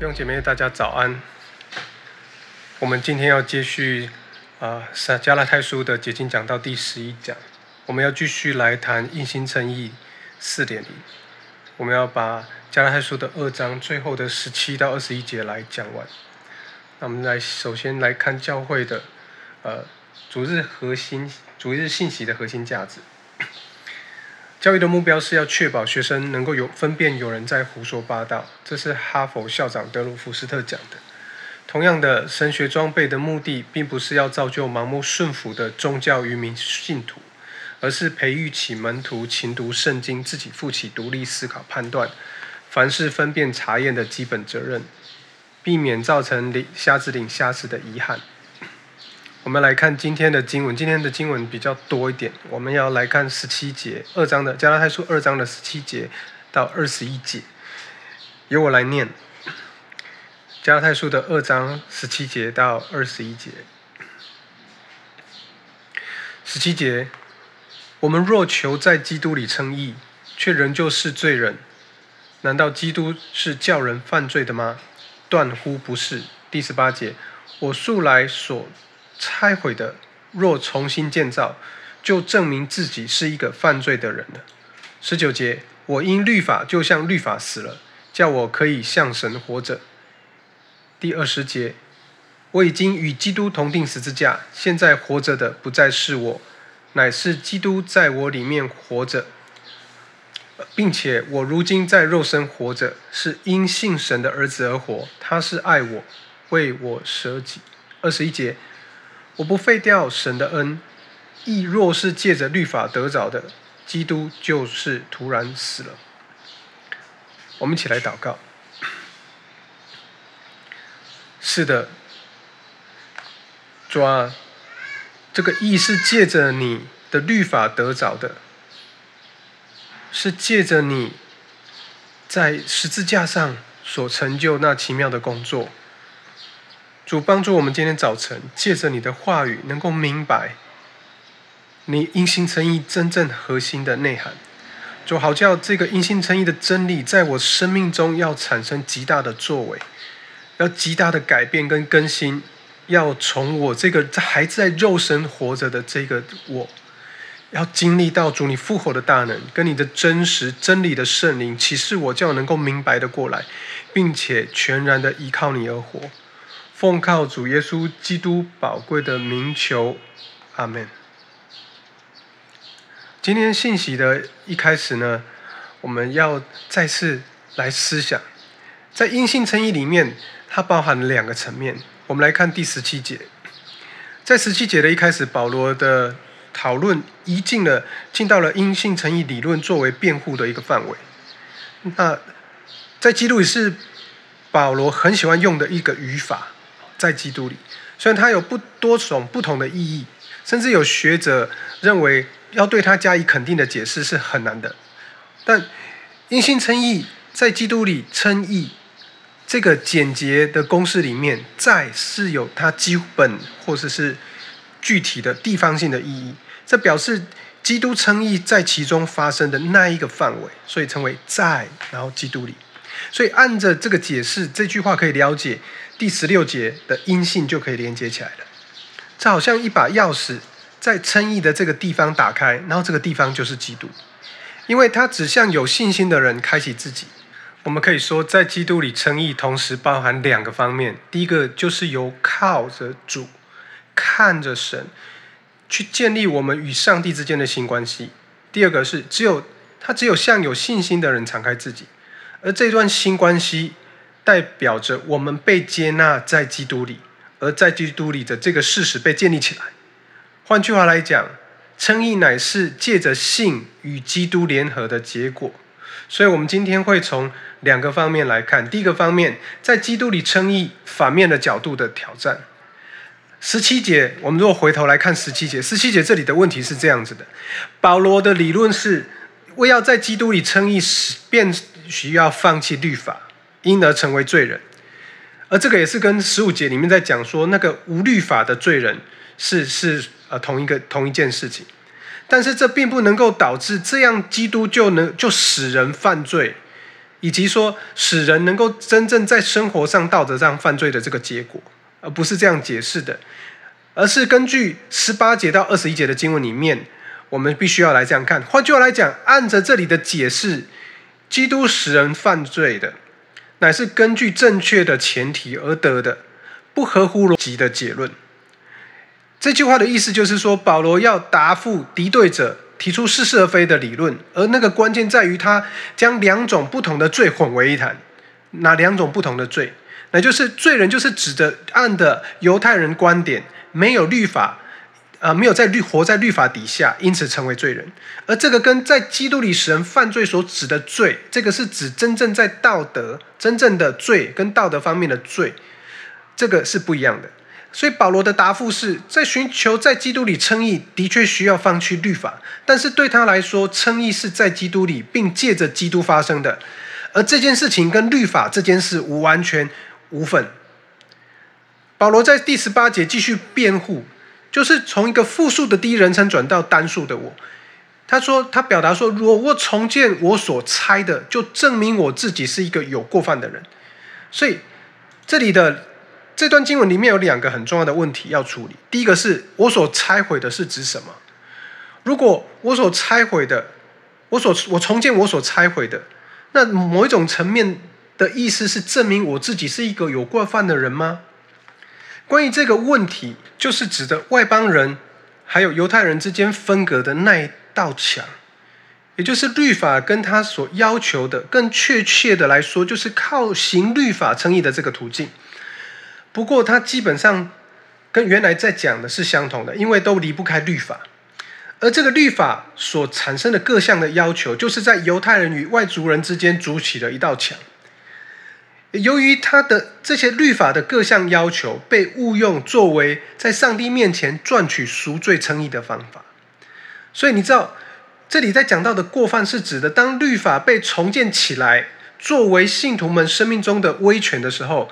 弟兄姐妹，大家早安。我们今天要继续啊，撒加拉太书的结晶讲到第十一讲，我们要继续来谈硬心诚意四点零。我们要把加拉太书的二章最后的十七到二十一节来讲完。那我们来首先来看教会的呃主日核心、主日信息的核心价值。教育的目标是要确保学生能够有分辨有人在胡说八道，这是哈佛校长德鲁福斯特讲的。同样的，神学装备的目的并不是要造就盲目顺服的宗教愚民信徒，而是培育起门徒勤读圣经、自己负起独立思考、判断、凡事分辨查验的基本责任，避免造成领瞎子领瞎子的遗憾。我们来看今天的经文，今天的经文比较多一点。我们要来看十七节二章的加拉太书二章的十七节到二十一节，由我来念。加拉太书的二章十七节到二十一节。十七节，我们若求在基督里称义，却仍旧是罪人，难道基督是叫人犯罪的吗？断乎不是。第十八节，我素来所拆毁的，若重新建造，就证明自己是一个犯罪的人了。十九节，我因律法就像律法死了，叫我可以向神活着。第二十节，我已经与基督同定十字架，现在活着的不再是我，乃是基督在我里面活着，并且我如今在肉身活着，是因信神的儿子而活，他是爱我，为我舍己。二十一节。我不废掉神的恩，亦若是借着律法得着的，基督就是突然死了。我们一起来祷告。是的，主啊，这个义是借着你的律法得着的，是借着你在十字架上所成就那奇妙的工作。主帮助我们今天早晨，借着你的话语，能够明白你因心诚意真正核心的内涵。主好叫这个因心诚意的真理，在我生命中要产生极大的作为，要极大的改变跟更新，要从我这个还在肉身活着的这个我，要经历到主你复活的大能，跟你的真实真理的圣灵启示我，叫能够明白的过来，并且全然的依靠你而活。奉靠主耶稣基督宝贵的名求，阿门。今天信息的一开始呢，我们要再次来思想，在因信称义里面，它包含两个层面。我们来看第十七节，在十七节的一开始，保罗的讨论一进了进到了因信称义理论作为辩护的一个范围。那在基督里是保罗很喜欢用的一个语法。在基督里，虽然它有不多种不同的意义，甚至有学者认为要对它加以肯定的解释是很难的。但因信称义，在基督里称义这个简洁的公式里面，在是有它基本或者是具体的地方性的意义。这表示基督称义在其中发生的那一个范围，所以称为在，然后基督里。所以按着这个解释，这句话可以了解。第十六节的阴性就可以连接起来了，这好像一把钥匙在称义的这个地方打开，然后这个地方就是基督，因为它指向有信心的人开启自己。我们可以说，在基督里称义，同时包含两个方面：第一个就是由靠着主、看着神去建立我们与上帝之间的新关系；第二个是只有他只有向有信心的人敞开自己，而这段新关系。代表着我们被接纳在基督里，而在基督里的这个事实被建立起来。换句话来讲，称义乃是借着信与基督联合的结果。所以，我们今天会从两个方面来看。第一个方面，在基督里称义反面的角度的挑战。十七节，我们如果回头来看十七节，十七节这里的问题是这样子的：保罗的理论是，为要在基督里称义，便需要放弃律法。因而成为罪人，而这个也是跟十五节里面在讲说那个无律法的罪人是是呃同一个同一件事情，但是这并不能够导致这样基督就能就使人犯罪，以及说使人能够真正在生活上、道德上犯罪的这个结果，而不是这样解释的，而是根据十八节到二十一节的经文里面，我们必须要来这样看。换句话来讲，按着这里的解释，基督使人犯罪的，乃是根据正确的前提而得的，不合乎逻辑的结论。这句话的意思就是说，保罗要答复敌对者。提出似是而非的理论，而那个关键在于他将两种不同的罪混为一谈。哪两种不同的罪？那就是罪人就是指的按的犹太人观点，没有律法，呃，没有在律活在律法底下，因此成为罪人。而这个跟在基督里使人犯罪所指的罪，这个是指真正在道德、真正的罪跟道德方面的罪，这个是不一样的。所以保罗的答复是在寻求在基督里称义，的确需要放弃律法，但是对他来说，称义是在基督里，并借着基督发生的，而这件事情跟律法这件事无完全无分。保罗在第十八节继续辩护，就是从一个复数的第一人称转到单数的我。他说，他表达说，如果我重建我所猜的，就证明我自己是一个有过犯的人。所以这里的。这段经文里面有两个很重要的问题要处理。第一个是我所拆毁的是指什么？如果我所拆毁的，我所我重建我所拆毁的，那某一种层面的意思是证明我自己是一个有过犯的人吗？关于这个问题，就是指的外邦人还有犹太人之间分隔的那一道墙，也就是律法跟他所要求的，更确切的来说，就是靠行律法称义的这个途径。不过，它基本上跟原来在讲的是相同的，因为都离不开律法。而这个律法所产生的各项的要求，就是在犹太人与外族人之间筑起了一道墙。由于他的这些律法的各项要求被误用作为在上帝面前赚取赎罪称义的方法，所以你知道，这里在讲到的过犯是指的，当律法被重建起来，作为信徒们生命中的威权的时候。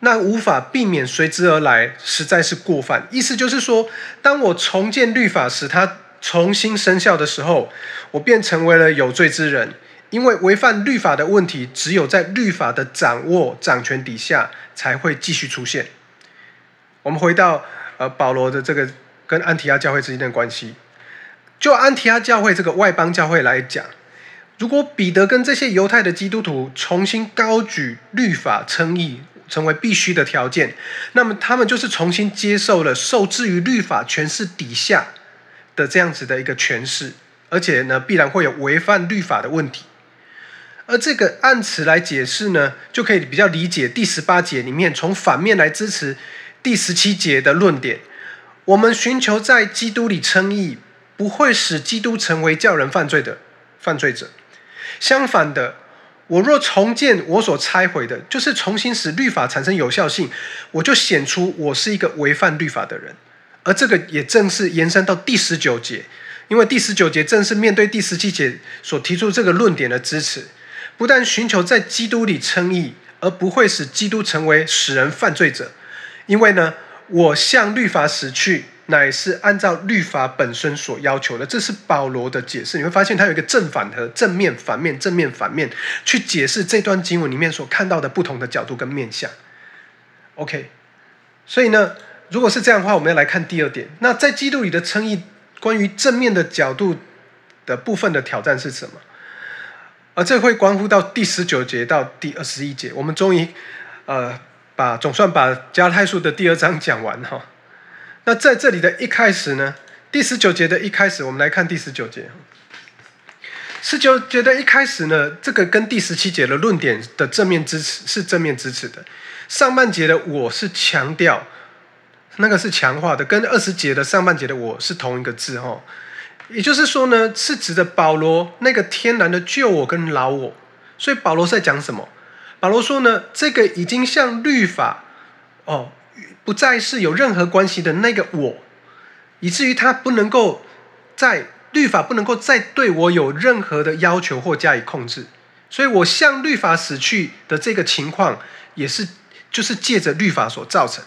那无法避免随之而来，实在是过犯。意思就是说，当我重建律法，使它重新生效的时候，我便成为了有罪之人。因为违反律法的问题，只有在律法的掌握掌权底下才会继续出现。我们回到呃保罗的这个跟安提阿教会之间的关系，就安提阿教会这个外邦教会来讲，如果彼得跟这些犹太的基督徒重新高举律法称义。成为必须的条件，那么他们就是重新接受了受制于律法诠释底下的这样子的一个诠释，而且呢，必然会有违反律法的问题。而这个按词来解释呢，就可以比较理解第十八节里面从反面来支持第十七节的论点。我们寻求在基督里称义，不会使基督成为叫人犯罪的犯罪者，相反的。我若重建我所拆毁的，就是重新使律法产生有效性，我就显出我是一个违反律法的人。而这个也正是延伸到第十九节，因为第十九节正是面对第十七节所提出这个论点的支持。不但寻求在基督里称义，而不会使基督成为使人犯罪者，因为呢，我向律法死去。乃是按照律法本身所要求的，这是保罗的解释。你会发现他有一个正反和正面、反面、正面、反面，去解释这段经文里面所看到的不同的角度跟面向。OK，所以呢，如果是这样的话，我们要来看第二点。那在基督里的称义，关于正面的角度的部分的挑战是什么？而这会关乎到第十九节到第二十一节。我们终于呃，把总算把加太书的第二章讲完哈。那在这里的一开始呢，第十九节的一开始，我们来看第十九节。十九节的一开始呢，这个跟第十七节的论点的正面支持是正面支持的。上半节的我是强调，那个是强化的，跟二十节的上半节的我是同一个字哈。也就是说呢，是指的保罗那个天然的旧我跟老我。所以保罗在讲什么？保罗说呢，这个已经像律法哦。不再是有任何关系的那个我，以至于他不能够在律法不能够再对我有任何的要求或加以控制，所以我向律法死去的这个情况，也是就是借着律法所造成。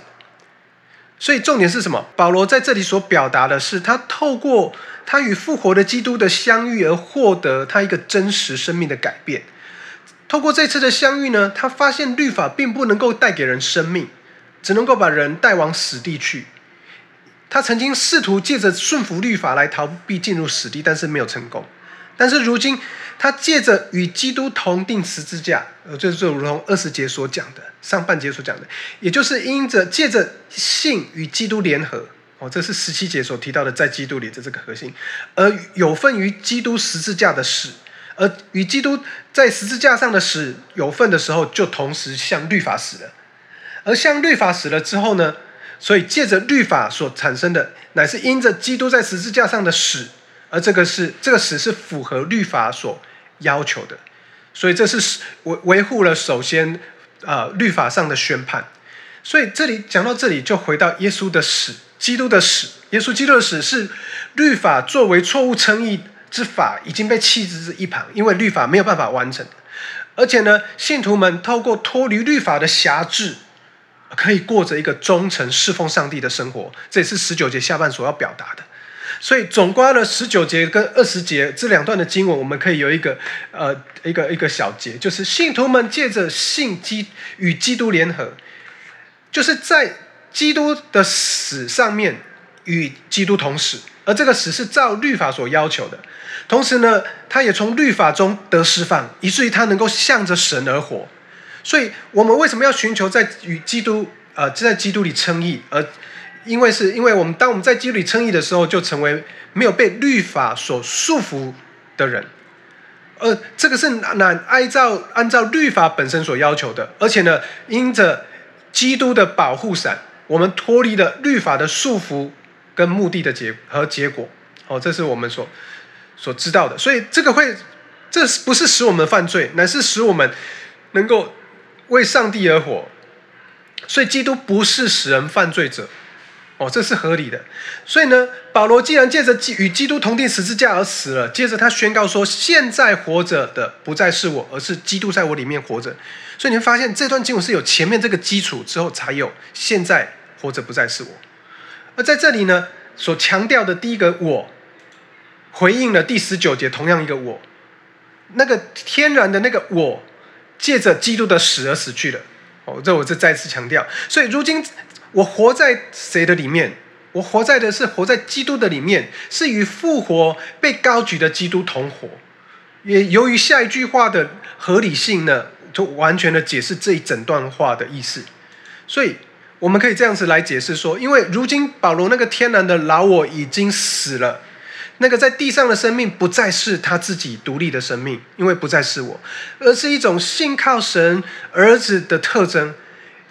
所以重点是什么？保罗在这里所表达的是，他透过他与复活的基督的相遇而获得他一个真实生命的改变。透过这次的相遇呢，他发现律法并不能够带给人生命，只能够把人带往死地去。他曾经试图借着顺服律法来逃避进入死地，但是没有成功。但是如今，他借着与基督同定十字架，呃，这就如同二十节所讲的，上半节所讲的，也就是因着借着信与基督联合。哦，这是十七节所提到的，在基督里的这个核心，而有份于基督十字架的死，而与基督在十字架上的死有份的时候，就同时向律法死了。而向律法死了之后呢？所以借着律法所产生的，乃是因着基督在十字架上的死，而这个是这个死是符合律法所要求的。所以这是维维护了首先啊律法上的宣判。所以这里讲到这里，就回到耶稣的死。基督的死，耶稣基督的死是律法作为错误称义之法已经被弃之一旁，因为律法没有办法完成。而且呢，信徒们透过脱离律法的辖制，可以过着一个忠诚侍奉上帝的生活。这也是十九节下半所要表达的。所以总观了十九节跟二十节这两段的经文，我们可以有一个呃一个一个小节，就是信徒们借着信基与基督联合，就是在。基督的死上面与基督同死，而这个死是照律法所要求的。同时呢，他也从律法中得释放，以至于他能够向着神而活。所以，我们为什么要寻求在与基督呃在基督里称义？而因为是因为我们当我们在基督里称义的时候，就成为没有被律法所束缚的人。呃这个是那按照按照律法本身所要求的，而且呢，因着基督的保护伞。我们脱离了律法的束缚跟目的的结和结果，哦，这是我们所所知道的。所以这个会，这不是使我们犯罪，乃是使我们能够为上帝而活。所以基督不是使人犯罪者，哦，这是合理的。所以呢，保罗既然借着与基督同定十字架而死了，接着他宣告说：现在活着的不再是我，而是基督在我里面活着。所以你会发现，这段经文是有前面这个基础之后才有现在。活着不再是我，而在这里呢，所强调的第一个我，回应了第十九节同样一个我，那个天然的那个我，借着基督的死而死去了。哦，这我这再次强调。所以如今我活在谁的里面？我活在的是活在基督的里面，是与复活被高举的基督同活。也由于下一句话的合理性呢，就完全的解释这一整段话的意思。所以。我们可以这样子来解释说，因为如今保罗那个天然的老我已经死了，那个在地上的生命不再是他自己独立的生命，因为不再是我，而是一种信靠神儿子的特征。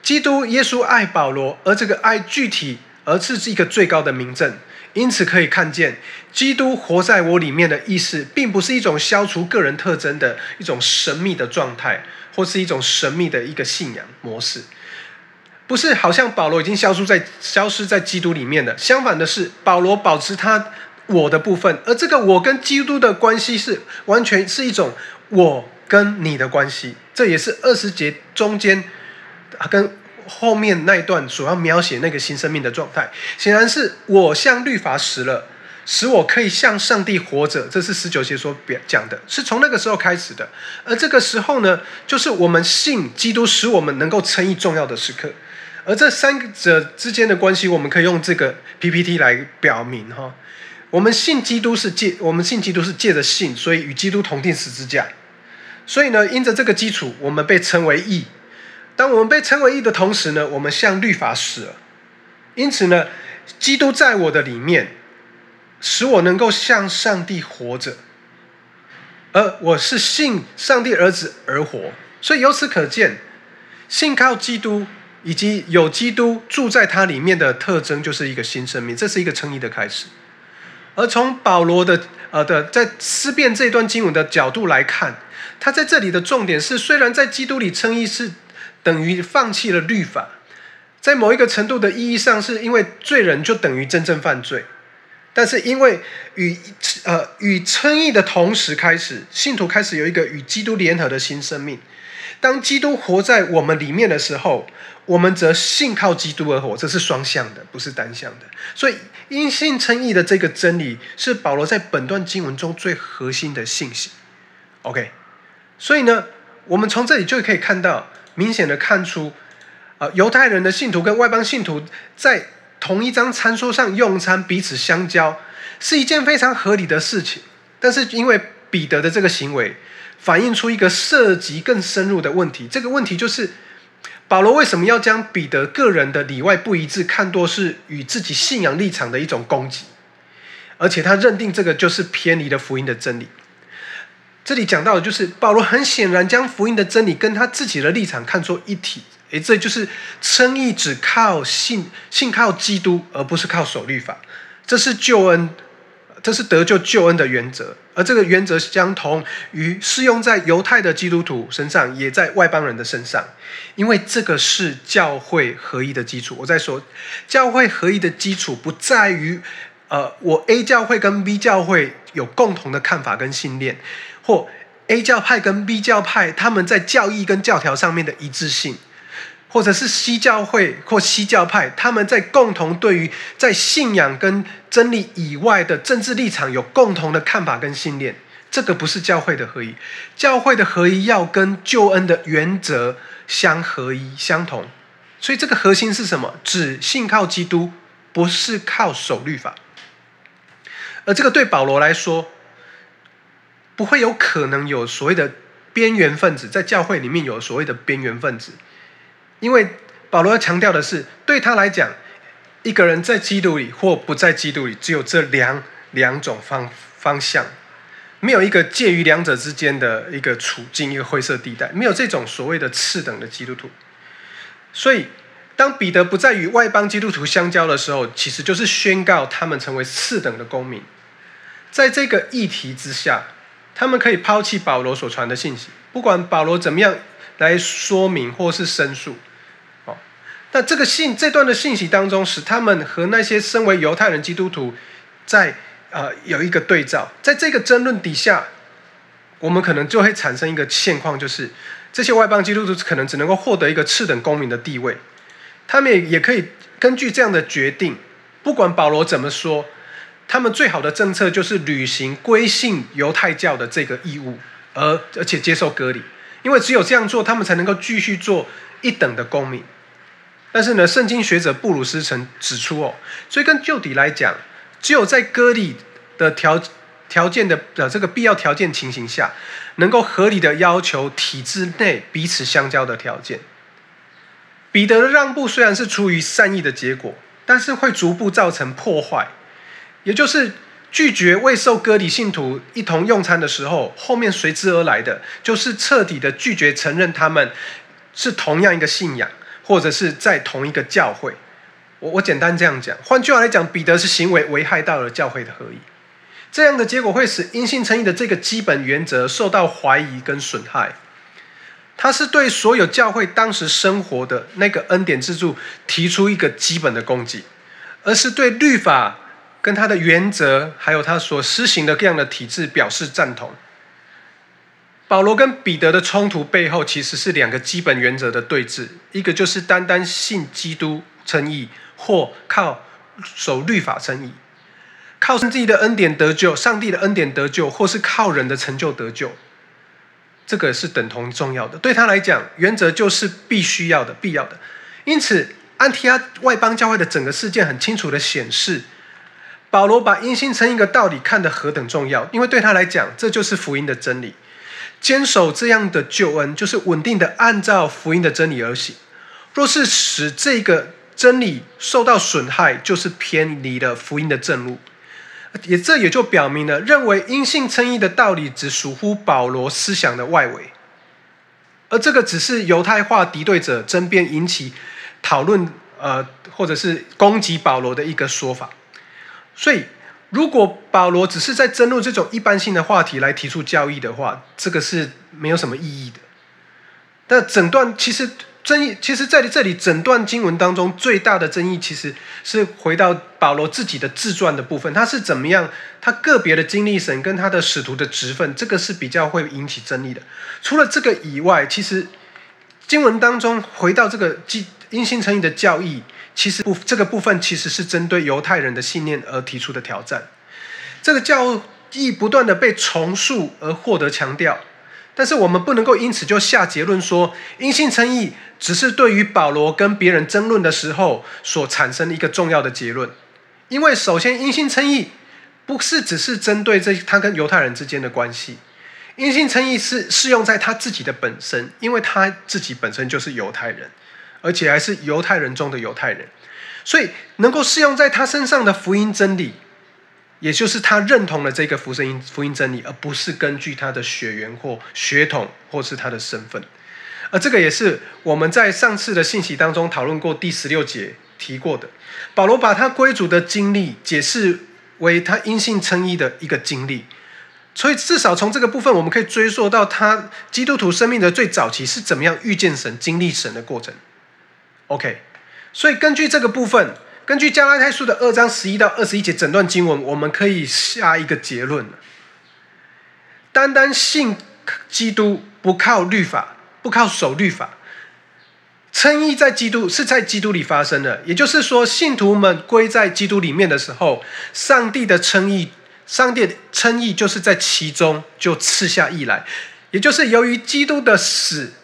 基督耶稣爱保罗，而这个爱具体，而是一个最高的名证。因此可以看见，基督活在我里面的意思，并不是一种消除个人特征的一种神秘的状态，或是一种神秘的一个信仰模式。不是，好像保罗已经消失在消失在基督里面了。相反的是，保罗保持他我的部分，而这个我跟基督的关系是完全是一种我跟你的关系。这也是二十节中间跟后面那一段所要描写那个新生命的状态。显然是我向律法死了，使我可以向上帝活着。这是十九节所表讲的，是从那个时候开始的。而这个时候呢，就是我们信基督，使我们能够称义重要的时刻。而这三者之间的关系，我们可以用这个 PPT 来表明哈。我们信基督是借，我们信基督是借着信，所以与基督同定十字架。所以呢，因着这个基础，我们被称为义。当我们被称为义的同时呢，我们向律法死了。因此呢，基督在我的里面，使我能够向上帝活着。而我是信上帝儿子而活。所以由此可见，信靠基督。以及有基督住在他里面的特征，就是一个新生命，这是一个称义的开始。而从保罗的呃的在思辨这段经文的角度来看，他在这里的重点是，虽然在基督里称义是等于放弃了律法，在某一个程度的意义上，是因为罪人就等于真正犯罪，但是因为与呃与称义的同时开始，信徒开始有一个与基督联合的新生命。当基督活在我们里面的时候，我们则信靠基督而活，这是双向的，不是单向的。所以因信称义的这个真理，是保罗在本段经文中最核心的信息。OK，所以呢，我们从这里就可以看到，明显的看出，啊，犹太人的信徒跟外邦信徒在同一张餐桌上用餐，彼此相交，是一件非常合理的事情。但是因为彼得的这个行为，反映出一个涉及更深入的问题。这个问题就是，保罗为什么要将彼得个人的里外不一致看作是与自己信仰立场的一种攻击？而且他认定这个就是偏离了福音的真理。这里讲到的就是保罗很显然将福音的真理跟他自己的立场看作一体。诶，这就是称义只靠信，信靠基督，而不是靠守律法。这是救恩，这是得救救恩的原则。而这个原则相同于适用在犹太的基督徒身上，也在外邦人的身上，因为这个是教会合一的基础。我在说，教会合一的基础不在于。呃，我 A 教会跟 B 教会有共同的看法跟信念，或 A 教派跟 B 教派他们在教义跟教条上面的一致性，或者是 C 教会或 C 教派他们在共同对于在信仰跟真理以外的政治立场有共同的看法跟信念，这个不是教会的合一。教会的合一要跟救恩的原则相合一相同，所以这个核心是什么？只信靠基督，不是靠守律法。而这个对保罗来说，不会有可能有所谓的边缘分子在教会里面有所谓的边缘分子，因为保罗要强调的是，对他来讲，一个人在基督里或不在基督里，只有这两两种方方向，没有一个介于两者之间的一个处境，一个灰色地带，没有这种所谓的次等的基督徒，所以。当彼得不再与外邦基督徒相交的时候，其实就是宣告他们成为次等的公民。在这个议题之下，他们可以抛弃保罗所传的信息，不管保罗怎么样来说明或是申诉。哦，那这个信这段的信息当中，使他们和那些身为犹太人基督徒在呃有一个对照。在这个争论底下，我们可能就会产生一个现况，就是这些外邦基督徒可能只能够获得一个次等公民的地位。他们也也可以根据这样的决定，不管保罗怎么说，他们最好的政策就是履行归信犹太教的这个义务，而而且接受割礼，因为只有这样做，他们才能够继续做一等的公民。但是呢，圣经学者布鲁斯曾指出哦，所以跟旧底来讲，只有在割礼的条条件的呃这个必要条件情形下，能够合理的要求体制内彼此相交的条件。彼得的让步虽然是出于善意的结果，但是会逐步造成破坏。也就是拒绝未受割礼信徒一同用餐的时候，后面随之而来的就是彻底的拒绝承认他们是同样一个信仰，或者是在同一个教会。我我简单这样讲，换句话来讲，彼得是行为危害到了教会的合一，这样的结果会使因信称义的这个基本原则受到怀疑跟损害。他是对所有教会当时生活的那个恩典之柱提出一个基本的攻击，而是对律法跟他的原则，还有他所施行的各样的体制表示赞同。保罗跟彼得的冲突背后其实是两个基本原则的对峙，一个就是单单信基督称义，或靠守律法称义，靠自己的恩典得救，上帝的恩典得救，或是靠人的成就得救。这个是等同重要的，对他来讲，原则就是必须要的、必要的。因此，安提阿外邦教会的整个事件很清楚的显示，保罗把因信称义的道理看得何等重要。因为对他来讲，这就是福音的真理。坚守这样的救恩，就是稳定的按照福音的真理而行。若是使这个真理受到损害，就是偏离了福音的正路。也这也就表明了，认为因信称义的道理只属乎保罗思想的外围，而这个只是犹太化敌对者争辩引起讨论，呃，或者是攻击保罗的一个说法。所以，如果保罗只是在争论这种一般性的话题来提出教义的话，这个是没有什么意义的。但整段其实。争议其实在这里整段经文当中最大的争议，其实是回到保罗自己的自传的部分，他是怎么样，他个别的经历神跟他的使徒的职分，这个是比较会引起争议的。除了这个以外，其实经文当中回到这个基因信成义的教义，其实不这个部分其实是针对犹太人的信念而提出的挑战。这个教义不断的被重塑而获得强调。但是我们不能够因此就下结论说，因信称义只是对于保罗跟别人争论的时候所产生的一个重要的结论。因为首先，因信称义不是只是针对这他跟犹太人之间的关系，因信称义是适用在他自己的本身，因为他自己本身就是犹太人，而且还是犹太人中的犹太人，所以能够适用在他身上的福音真理。也就是他认同了这个福音福音真理，而不是根据他的血缘或血统或是他的身份。而这个也是我们在上次的信息当中讨论过第十六节提过的。保罗把他归主的经历解释为他因信称义的一个经历，所以至少从这个部分我们可以追溯到他基督徒生命的最早期是怎么样遇见神、经历神的过程。OK，所以根据这个部分。根据加拉太书的二章十一到二十一节整段经文，我们可以下一个结论单单信基督，不靠律法，不靠守律法，称义在基督是在基督里发生的。也就是说，信徒们归在基督里面的时候，上帝的称义，上帝的称义就是在其中就赐下义来。也就是由于基督的死，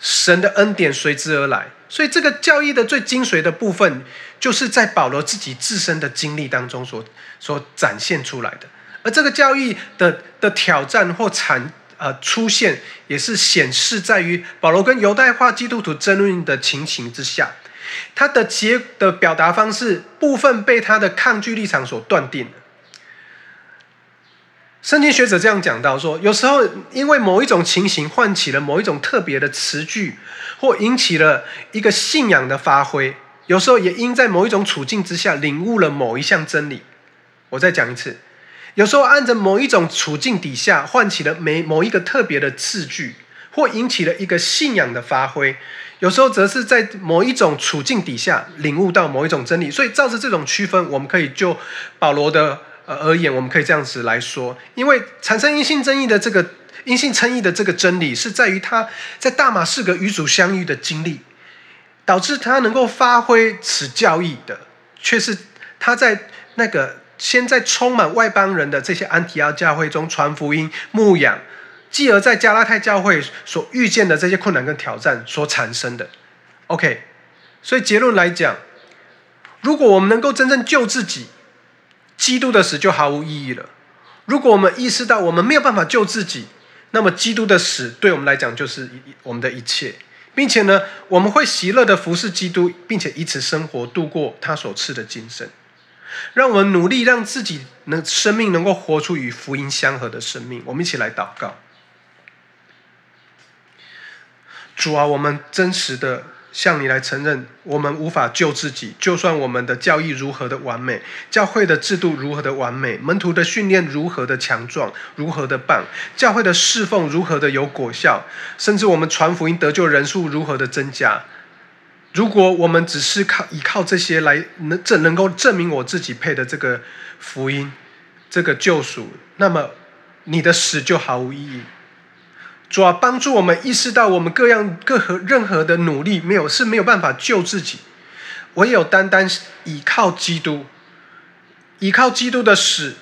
神的恩典随之而来。所以，这个教义的最精髓的部分，就是在保罗自己自身的经历当中所所展现出来的。而这个教义的的挑战或产呃出现，也是显示在于保罗跟犹太化基督徒争论的情形之下，他的结的表达方式部分被他的抗拒立场所断定。圣经学者这样讲到说，有时候因为某一种情形唤起了某一种特别的词句，或引起了一个信仰的发挥；有时候也因在某一种处境之下领悟了某一项真理。我再讲一次，有时候按着某一种处境底下唤起了每某一个特别的字句，或引起了一个信仰的发挥；有时候则是在某一种处境底下领悟到某一种真理。所以，照着这种区分，我们可以就保罗的。而言，我们可以这样子来说，因为产生阴性争议的这个阴性争议的这个真理，是在于他在大马士革与主相遇的经历，导致他能够发挥此教义的，却是他在那个先在充满外邦人的这些安提阿教会中传福音、牧养，继而在加拉太教会所遇见的这些困难跟挑战所产生的。OK，所以结论来讲，如果我们能够真正救自己。基督的死就毫无意义了。如果我们意识到我们没有办法救自己，那么基督的死对我们来讲就是一我们的一切，并且呢，我们会喜乐的服侍基督，并且以此生活度过他所赐的今生。让我们努力让自己能生命能够活出与福音相合的生命。我们一起来祷告：主啊，我们真实的。向你来承认，我们无法救自己。就算我们的教义如何的完美，教会的制度如何的完美，门徒的训练如何的强壮，如何的棒，教会的侍奉如何的有果效，甚至我们传福音得救人数如何的增加。如果我们只是靠依靠这些来能证能够证明我自己配的这个福音，这个救赎，那么你的死就毫无意义。主要帮助我们意识到，我们各样各和任何的努力没有是没有办法救自己，唯有单单倚靠基督，倚靠基督的死，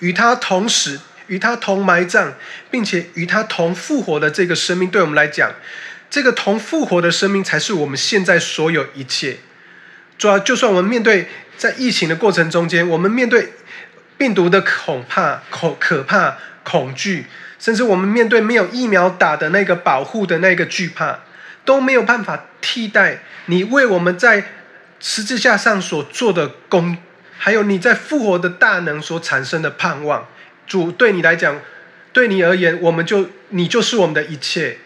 与他同死，与他同埋葬，并且与他同复活的这个生命，对我们来讲，这个同复活的生命才是我们现在所有一切。主要就算我们面对在疫情的过程中间，我们面对病毒的恐怕、恐可怕、恐惧。甚至我们面对没有疫苗打的那个保护的那个惧怕，都没有办法替代你为我们在十字架上所做的功，还有你在复活的大能所产生的盼望。主对你来讲，对你而言，我们就你就是我们的一切。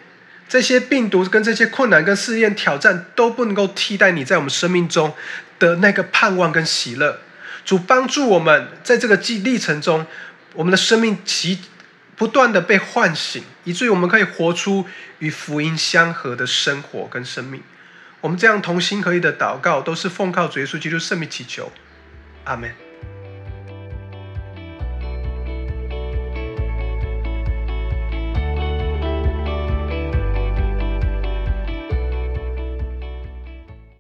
这些病毒跟这些困难跟试验挑战都不能够替代你在我们生命中的那个盼望跟喜乐。主帮助我们在这个历历程中，我们的生命其。不断的被唤醒，以至于我们可以活出与福音相合的生活跟生命。我们这样同心合意的祷告，都是奉靠主耶稣基督圣名祈求，阿门。